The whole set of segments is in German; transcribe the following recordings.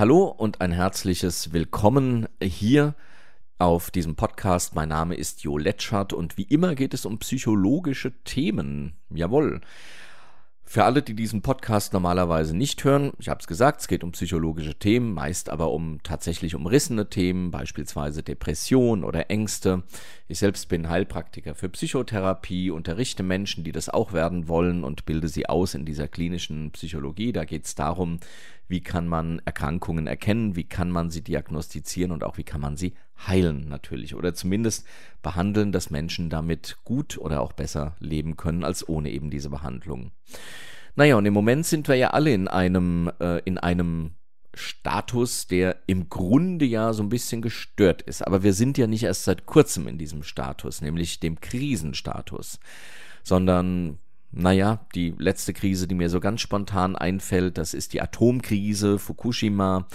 Hallo und ein herzliches Willkommen hier auf diesem Podcast. Mein Name ist Jo Letschert und wie immer geht es um psychologische Themen. Jawohl. Für alle, die diesen Podcast normalerweise nicht hören, ich habe es gesagt, es geht um psychologische Themen, meist aber um tatsächlich umrissene Themen, beispielsweise Depression oder Ängste. Ich selbst bin Heilpraktiker für Psychotherapie, unterrichte Menschen, die das auch werden wollen und bilde sie aus in dieser klinischen Psychologie. Da geht es darum, wie kann man Erkrankungen erkennen, wie kann man sie diagnostizieren und auch wie kann man sie heilen natürlich oder zumindest behandeln, dass Menschen damit gut oder auch besser leben können als ohne eben diese Behandlung. Naja, und im Moment sind wir ja alle in einem, äh, in einem Status, der im Grunde ja so ein bisschen gestört ist. Aber wir sind ja nicht erst seit kurzem in diesem Status, nämlich dem Krisenstatus, sondern naja, die letzte Krise, die mir so ganz spontan einfällt, das ist die Atomkrise Fukushima,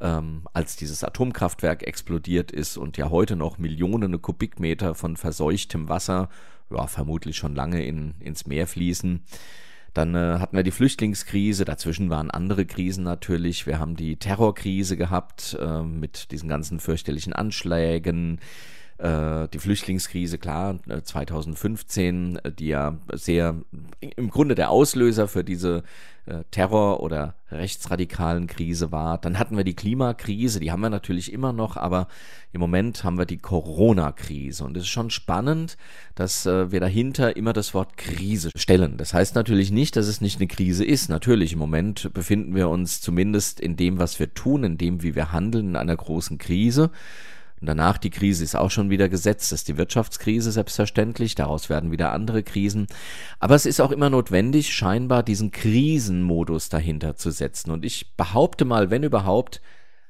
ähm, als dieses Atomkraftwerk explodiert ist und ja heute noch Millionen Kubikmeter von verseuchtem Wasser, ja, vermutlich schon lange in, ins Meer fließen. Dann äh, hatten wir die Flüchtlingskrise, dazwischen waren andere Krisen natürlich. Wir haben die Terrorkrise gehabt äh, mit diesen ganzen fürchterlichen Anschlägen die Flüchtlingskrise, klar, 2015, äh, die ja sehr im Grunde der Auslöser für diese äh, Terror- oder rechtsradikalen Krise war. Dann hatten wir die Klimakrise, die haben wir natürlich immer noch, aber im Moment haben wir die Corona-Krise. Und es ist schon spannend, dass äh, wir dahinter immer das Wort Krise stellen. Das heißt natürlich nicht, dass es nicht eine Krise ist. Natürlich, im Moment befinden wir uns zumindest in dem, was wir tun, in dem, wie wir handeln, in einer großen Krise. Und danach die Krise ist auch schon wieder gesetzt. Das ist die Wirtschaftskrise selbstverständlich. Daraus werden wieder andere Krisen. Aber es ist auch immer notwendig, scheinbar diesen Krisenmodus dahinter zu setzen. Und ich behaupte mal, wenn überhaupt,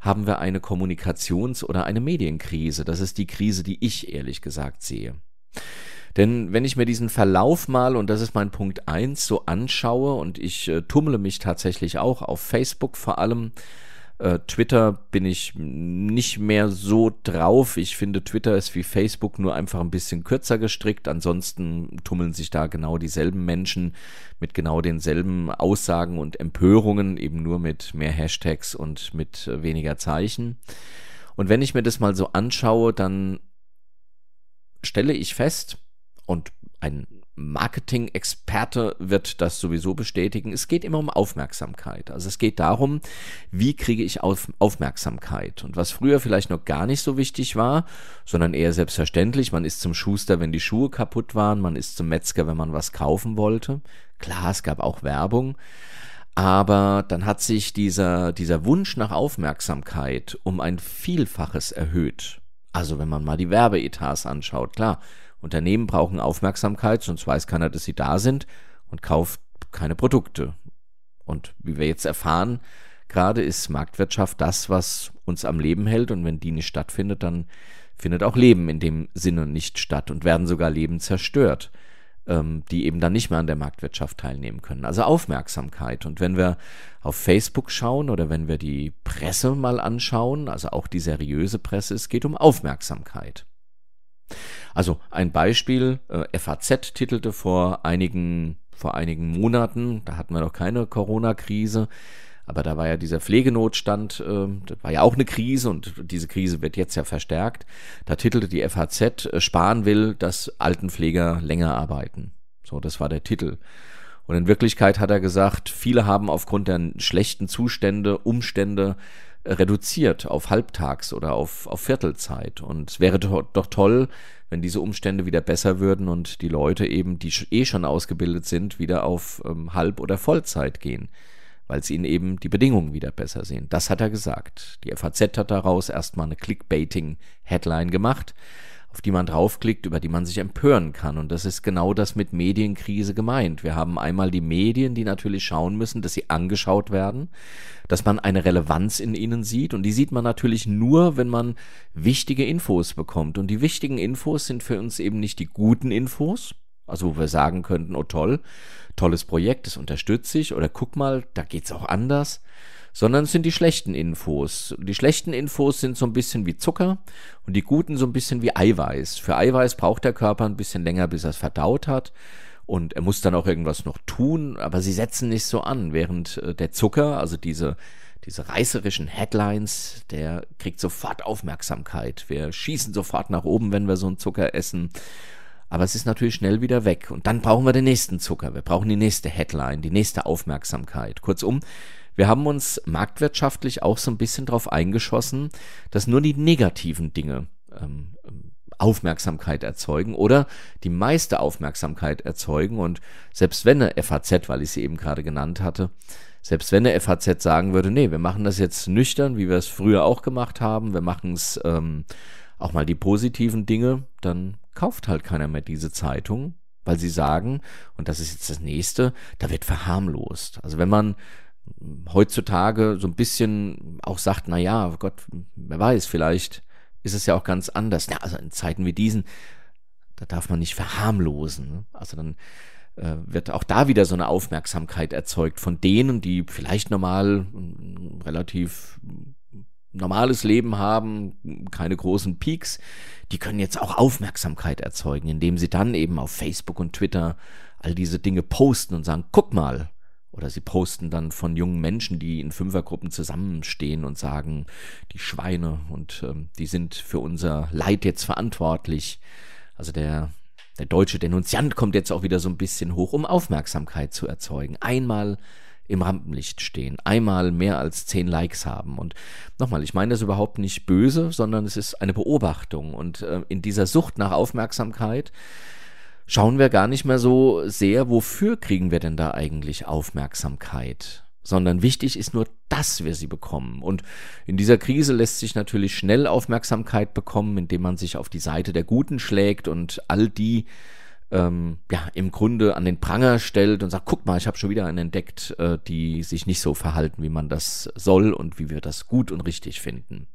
haben wir eine Kommunikations- oder eine Medienkrise. Das ist die Krise, die ich ehrlich gesagt sehe. Denn wenn ich mir diesen Verlauf mal, und das ist mein Punkt eins so anschaue, und ich äh, tummle mich tatsächlich auch auf Facebook vor allem, äh, Twitter bin ich nicht mehr so drauf. Ich finde, Twitter ist wie Facebook nur einfach ein bisschen kürzer gestrickt. Ansonsten tummeln sich da genau dieselben Menschen mit genau denselben Aussagen und Empörungen, eben nur mit mehr Hashtags und mit äh, weniger Zeichen. Und wenn ich mir das mal so anschaue, dann stelle ich fest, und ein Marketing-Experte wird das sowieso bestätigen. Es geht immer um Aufmerksamkeit. Also es geht darum, wie kriege ich auf Aufmerksamkeit? Und was früher vielleicht noch gar nicht so wichtig war, sondern eher selbstverständlich, man ist zum Schuster, wenn die Schuhe kaputt waren, man ist zum Metzger, wenn man was kaufen wollte. Klar, es gab auch Werbung. Aber dann hat sich dieser, dieser Wunsch nach Aufmerksamkeit um ein Vielfaches erhöht. Also wenn man mal die Werbeetats anschaut, klar, Unternehmen brauchen Aufmerksamkeit, sonst weiß keiner, dass sie da sind und kauft keine Produkte. Und wie wir jetzt erfahren, gerade ist Marktwirtschaft das, was uns am Leben hält. Und wenn die nicht stattfindet, dann findet auch Leben in dem Sinne nicht statt und werden sogar Leben zerstört, ähm, die eben dann nicht mehr an der Marktwirtschaft teilnehmen können. Also Aufmerksamkeit. Und wenn wir auf Facebook schauen oder wenn wir die Presse mal anschauen, also auch die seriöse Presse, es geht um Aufmerksamkeit. Also ein Beispiel, äh, FAZ titelte vor einigen, vor einigen Monaten, da hatten wir noch keine Corona-Krise, aber da war ja dieser Pflegenotstand, äh, das war ja auch eine Krise und diese Krise wird jetzt ja verstärkt. Da titelte die FAZ, äh, sparen will, dass Altenpfleger länger arbeiten. So, das war der Titel. Und in Wirklichkeit hat er gesagt, viele haben aufgrund der schlechten Zustände, Umstände reduziert auf Halbtags oder auf, auf Viertelzeit. Und es wäre doch, doch toll, wenn diese Umstände wieder besser würden und die Leute eben, die eh schon ausgebildet sind, wieder auf ähm, Halb- oder Vollzeit gehen, weil sie ihnen eben die Bedingungen wieder besser sehen. Das hat er gesagt. Die FAZ hat daraus erstmal eine Clickbaiting-Headline gemacht auf die man draufklickt, über die man sich empören kann. Und das ist genau das mit Medienkrise gemeint. Wir haben einmal die Medien, die natürlich schauen müssen, dass sie angeschaut werden, dass man eine Relevanz in ihnen sieht. Und die sieht man natürlich nur, wenn man wichtige Infos bekommt. Und die wichtigen Infos sind für uns eben nicht die guten Infos, also wo wir sagen könnten, oh toll, tolles Projekt, das unterstütze ich, oder guck mal, da geht's auch anders, sondern es sind die schlechten Infos. Die schlechten Infos sind so ein bisschen wie Zucker und die guten so ein bisschen wie Eiweiß. Für Eiweiß braucht der Körper ein bisschen länger, bis er es verdaut hat. Und er muss dann auch irgendwas noch tun, aber sie setzen nicht so an, während äh, der Zucker, also diese, diese reißerischen Headlines, der kriegt sofort Aufmerksamkeit. Wir schießen sofort nach oben, wenn wir so einen Zucker essen. Aber es ist natürlich schnell wieder weg. Und dann brauchen wir den nächsten Zucker. Wir brauchen die nächste Headline, die nächste Aufmerksamkeit. Kurzum, wir haben uns marktwirtschaftlich auch so ein bisschen darauf eingeschossen, dass nur die negativen Dinge ähm, Aufmerksamkeit erzeugen oder die meiste Aufmerksamkeit erzeugen. Und selbst wenn eine FAZ, weil ich sie eben gerade genannt hatte, selbst wenn eine FAZ sagen würde, nee, wir machen das jetzt nüchtern, wie wir es früher auch gemacht haben, wir machen es ähm, auch mal die positiven Dinge, dann kauft halt keiner mehr diese Zeitung, weil sie sagen, und das ist jetzt das nächste, da wird verharmlost. Also wenn man heutzutage so ein bisschen auch sagt, na ja, Gott, wer weiß, vielleicht ist es ja auch ganz anders. Ja, also in Zeiten wie diesen, da darf man nicht verharmlosen. Ne? Also dann äh, wird auch da wieder so eine Aufmerksamkeit erzeugt von denen, die vielleicht normal relativ normales Leben haben, keine großen Peaks, die können jetzt auch Aufmerksamkeit erzeugen, indem sie dann eben auf Facebook und Twitter all diese Dinge posten und sagen, guck mal, oder sie posten dann von jungen Menschen, die in Fünfergruppen zusammenstehen und sagen, die Schweine und ähm, die sind für unser Leid jetzt verantwortlich. Also der, der deutsche Denunziant kommt jetzt auch wieder so ein bisschen hoch, um Aufmerksamkeit zu erzeugen. Einmal im Rampenlicht stehen, einmal mehr als zehn Likes haben. Und nochmal, ich meine das überhaupt nicht böse, sondern es ist eine Beobachtung. Und äh, in dieser Sucht nach Aufmerksamkeit schauen wir gar nicht mehr so sehr, wofür kriegen wir denn da eigentlich Aufmerksamkeit sondern wichtig ist nur, dass wir sie bekommen. Und in dieser Krise lässt sich natürlich schnell Aufmerksamkeit bekommen, indem man sich auf die Seite der Guten schlägt und all die ähm, ja im Grunde an den Pranger stellt und sagt, guck mal, ich habe schon wieder einen entdeckt, äh, die sich nicht so verhalten, wie man das soll und wie wir das gut und richtig finden.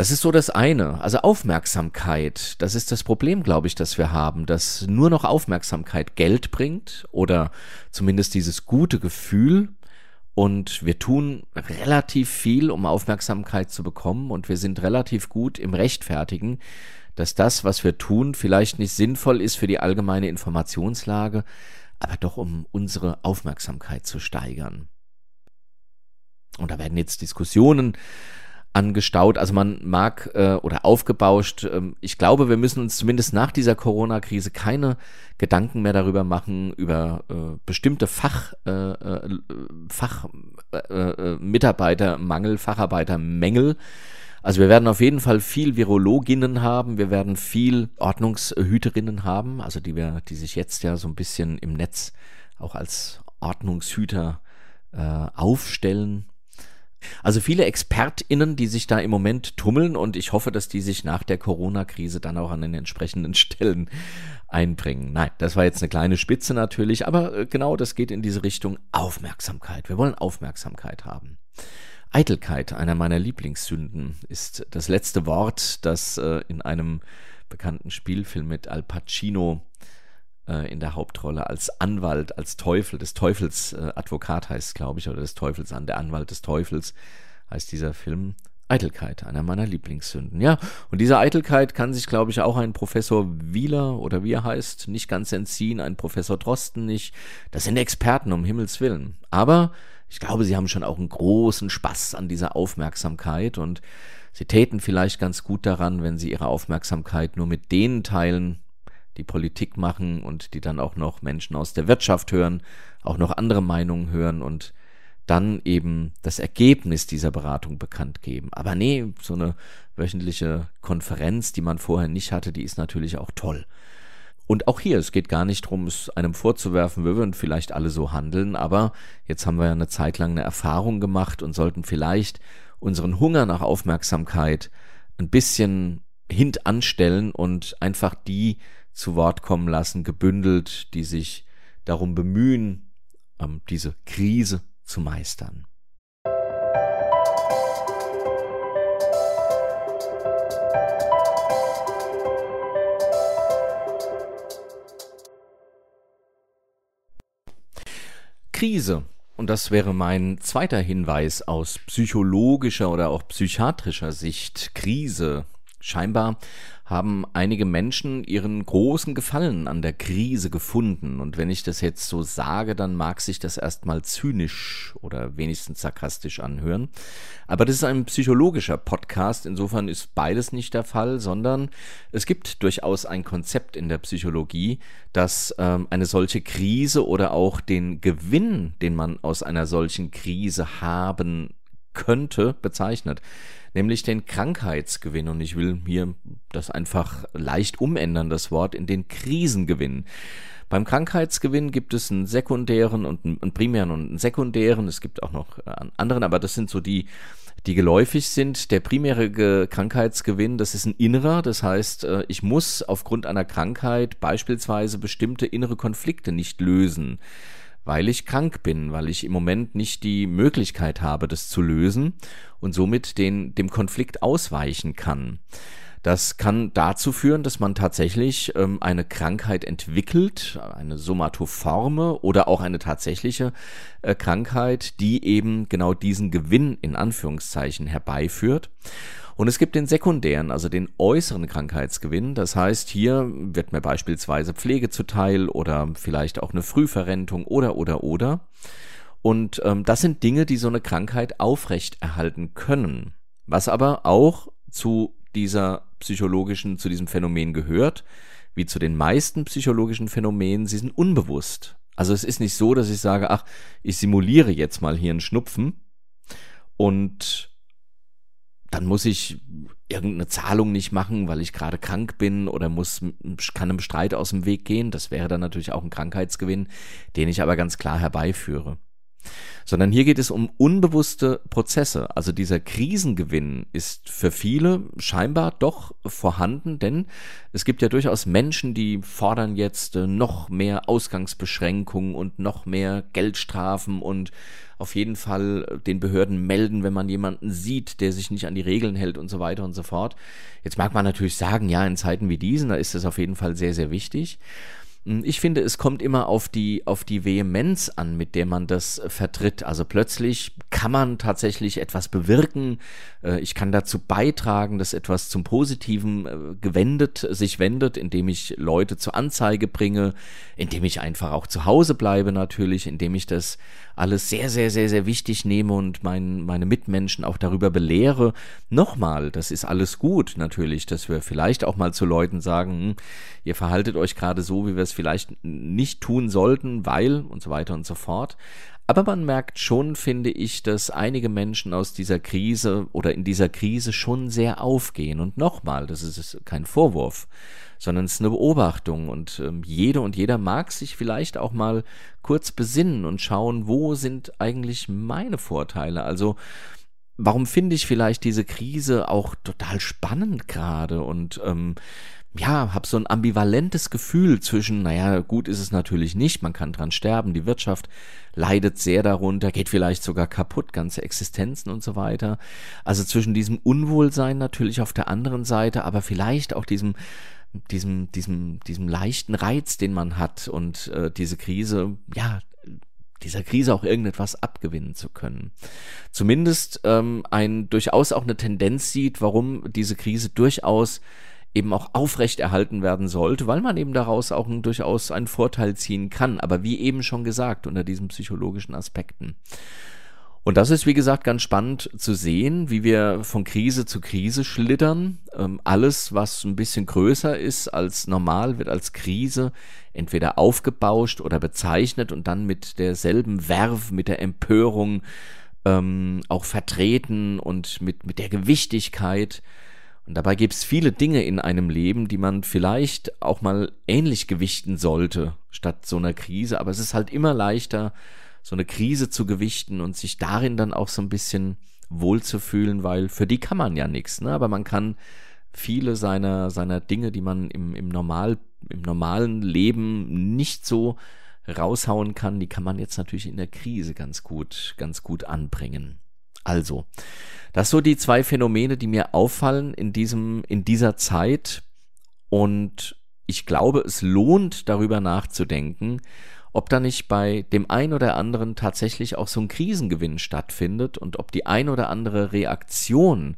Das ist so das eine. Also Aufmerksamkeit, das ist das Problem, glaube ich, das wir haben, dass nur noch Aufmerksamkeit Geld bringt oder zumindest dieses gute Gefühl. Und wir tun relativ viel, um Aufmerksamkeit zu bekommen. Und wir sind relativ gut im Rechtfertigen, dass das, was wir tun, vielleicht nicht sinnvoll ist für die allgemeine Informationslage, aber doch um unsere Aufmerksamkeit zu steigern. Und da werden jetzt Diskussionen angestaut. Also man mag äh, oder aufgebauscht. Ähm, ich glaube, wir müssen uns zumindest nach dieser Corona-Krise keine Gedanken mehr darüber machen, über äh, bestimmte Fach, äh, äh Fach äh, äh, Mitarbeitermangel, Facharbeitermängel. Also wir werden auf jeden Fall viel Virologinnen haben, wir werden viel Ordnungshüterinnen haben, also die wir, die sich jetzt ja so ein bisschen im Netz auch als Ordnungshüter äh, aufstellen. Also viele ExpertInnen, die sich da im Moment tummeln und ich hoffe, dass die sich nach der Corona-Krise dann auch an den entsprechenden Stellen einbringen. Nein, das war jetzt eine kleine Spitze natürlich, aber äh, genau das geht in diese Richtung Aufmerksamkeit. Wir wollen Aufmerksamkeit haben. Eitelkeit, einer meiner Lieblingssünden, ist das letzte Wort, das äh, in einem bekannten Spielfilm mit Al Pacino äh, in der Hauptrolle als Anwalt, als Teufel, des Teufels äh, Advokat heißt, glaube ich, oder des Teufels an, der Anwalt des Teufels heißt dieser Film. Eitelkeit, einer meiner Lieblingssünden. Ja, und dieser Eitelkeit kann sich, glaube ich, auch ein Professor Wieler oder wie er heißt, nicht ganz entziehen, ein Professor Drosten nicht. Das sind Experten, um Himmels Willen. Aber ich glaube, sie haben schon auch einen großen Spaß an dieser Aufmerksamkeit und sie täten vielleicht ganz gut daran, wenn sie ihre Aufmerksamkeit nur mit denen teilen, die Politik machen und die dann auch noch Menschen aus der Wirtschaft hören, auch noch andere Meinungen hören und dann eben das Ergebnis dieser Beratung bekannt geben. Aber nee, so eine wöchentliche Konferenz, die man vorher nicht hatte, die ist natürlich auch toll. Und auch hier, es geht gar nicht darum, es einem vorzuwerfen, wir würden vielleicht alle so handeln, aber jetzt haben wir ja eine Zeit lang eine Erfahrung gemacht und sollten vielleicht unseren Hunger nach Aufmerksamkeit ein bisschen hintanstellen und einfach die zu Wort kommen lassen, gebündelt, die sich darum bemühen, ähm, diese Krise zu meistern. Krise. Und das wäre mein zweiter Hinweis aus psychologischer oder auch psychiatrischer Sicht. Krise, Scheinbar haben einige Menschen ihren großen Gefallen an der Krise gefunden. Und wenn ich das jetzt so sage, dann mag sich das erstmal zynisch oder wenigstens sarkastisch anhören. Aber das ist ein psychologischer Podcast. Insofern ist beides nicht der Fall, sondern es gibt durchaus ein Konzept in der Psychologie, das ähm, eine solche Krise oder auch den Gewinn, den man aus einer solchen Krise haben könnte, bezeichnet nämlich den Krankheitsgewinn. Und ich will hier das einfach leicht umändern, das Wort, in den Krisengewinn. Beim Krankheitsgewinn gibt es einen sekundären und einen primären und einen sekundären. Es gibt auch noch einen äh, anderen, aber das sind so die, die geläufig sind. Der primäre Krankheitsgewinn, das ist ein innerer. Das heißt, äh, ich muss aufgrund einer Krankheit beispielsweise bestimmte innere Konflikte nicht lösen weil ich krank bin, weil ich im Moment nicht die Möglichkeit habe, das zu lösen und somit den, dem Konflikt ausweichen kann. Das kann dazu führen, dass man tatsächlich ähm, eine Krankheit entwickelt, eine somatoforme oder auch eine tatsächliche äh, Krankheit, die eben genau diesen Gewinn in Anführungszeichen herbeiführt. Und es gibt den sekundären, also den äußeren Krankheitsgewinn. Das heißt, hier wird mir beispielsweise Pflege zuteil oder vielleicht auch eine Frühverrentung oder oder oder. Und ähm, das sind Dinge, die so eine Krankheit aufrechterhalten können. Was aber auch zu dieser psychologischen, zu diesem Phänomen gehört, wie zu den meisten psychologischen Phänomenen, sie sind unbewusst. Also es ist nicht so, dass ich sage, ach, ich simuliere jetzt mal hier einen Schnupfen und dann muss ich irgendeine Zahlung nicht machen, weil ich gerade krank bin oder muss, kann einem Streit aus dem Weg gehen. Das wäre dann natürlich auch ein Krankheitsgewinn, den ich aber ganz klar herbeiführe sondern hier geht es um unbewusste Prozesse. Also dieser Krisengewinn ist für viele scheinbar doch vorhanden, denn es gibt ja durchaus Menschen, die fordern jetzt äh, noch mehr Ausgangsbeschränkungen und noch mehr Geldstrafen und auf jeden Fall äh, den Behörden melden, wenn man jemanden sieht, der sich nicht an die Regeln hält und so weiter und so fort. Jetzt mag man natürlich sagen, ja, in Zeiten wie diesen, da ist es auf jeden Fall sehr, sehr wichtig. Hm, ich finde, es kommt immer auf die, auf die Vehemenz an, mit der man das äh, vertritt. Also plötzlich kann man tatsächlich etwas bewirken. Äh, ich kann dazu beitragen, dass etwas zum Positiven äh, gewendet, sich wendet, indem ich Leute zur Anzeige bringe, indem ich einfach auch zu Hause bleibe natürlich, indem ich das alles sehr, sehr, sehr, sehr wichtig nehme und mein, meine Mitmenschen auch darüber belehre. Nochmal, das ist alles gut natürlich, dass wir vielleicht auch mal zu Leuten sagen, hm, ihr verhaltet euch gerade so, wie wir es vielleicht nicht tun sollten, weil und so weiter und so fort. Aber man merkt schon, finde ich, dass einige Menschen aus dieser Krise oder in dieser Krise schon sehr aufgehen. Und nochmal, das ist kein Vorwurf, sondern es ist eine Beobachtung. Und ähm, jede und jeder mag sich vielleicht auch mal kurz besinnen und schauen, wo sind eigentlich meine Vorteile? Also, warum finde ich vielleicht diese Krise auch total spannend gerade und ähm, ja, habe so ein ambivalentes Gefühl zwischen, naja, gut ist es natürlich nicht, man kann dran sterben, die Wirtschaft leidet sehr darunter, geht vielleicht sogar kaputt, ganze Existenzen und so weiter. Also zwischen diesem Unwohlsein natürlich auf der anderen Seite, aber vielleicht auch diesem diesem, diesem, diesem leichten Reiz, den man hat und äh, diese Krise, ja, dieser Krise auch irgendetwas abgewinnen zu können. Zumindest ähm, ein durchaus auch eine Tendenz sieht, warum diese Krise durchaus eben auch aufrechterhalten werden sollte, weil man eben daraus auch ein, durchaus einen Vorteil ziehen kann. Aber wie eben schon gesagt, unter diesen psychologischen Aspekten. Und das ist, wie gesagt, ganz spannend zu sehen, wie wir von Krise zu Krise schlittern. Ähm, alles, was ein bisschen größer ist als normal, wird als Krise entweder aufgebauscht oder bezeichnet und dann mit derselben Werf, mit der Empörung ähm, auch vertreten und mit, mit der Gewichtigkeit und dabei gibt es viele Dinge in einem Leben, die man vielleicht auch mal ähnlich gewichten sollte, statt so einer Krise. Aber es ist halt immer leichter, so eine Krise zu gewichten und sich darin dann auch so ein bisschen wohlzufühlen, weil für die kann man ja nichts, ne? Aber man kann viele seiner, seiner Dinge, die man im, im, Normal, im normalen Leben nicht so raushauen kann, die kann man jetzt natürlich in der Krise ganz gut, ganz gut anbringen. Also, das so die zwei Phänomene, die mir auffallen in diesem, in dieser Zeit. Und ich glaube, es lohnt, darüber nachzudenken, ob da nicht bei dem ein oder anderen tatsächlich auch so ein Krisengewinn stattfindet und ob die ein oder andere Reaktion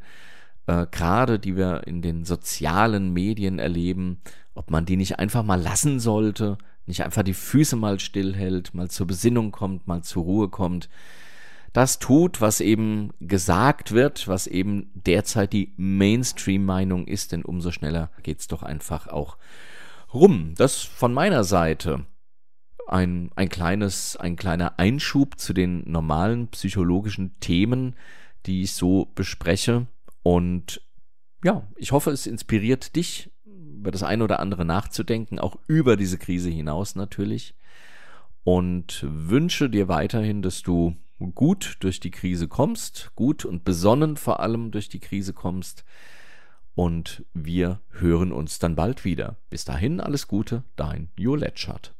äh, gerade die wir in den sozialen Medien erleben, ob man die nicht einfach mal lassen sollte, nicht einfach die Füße mal stillhält, mal zur Besinnung kommt, mal zur Ruhe kommt, das tut, was eben gesagt wird, was eben derzeit die Mainstream-Meinung ist, denn umso schneller geht's doch einfach auch rum. Das von meiner Seite ein, ein kleines, ein kleiner Einschub zu den normalen psychologischen Themen, die ich so bespreche. Und ja, ich hoffe, es inspiriert dich, über das eine oder andere nachzudenken, auch über diese Krise hinaus natürlich. Und wünsche dir weiterhin, dass du gut durch die Krise kommst, gut und besonnen vor allem durch die Krise kommst. Und wir hören uns dann bald wieder. Bis dahin alles Gute, dein Jo Letschert.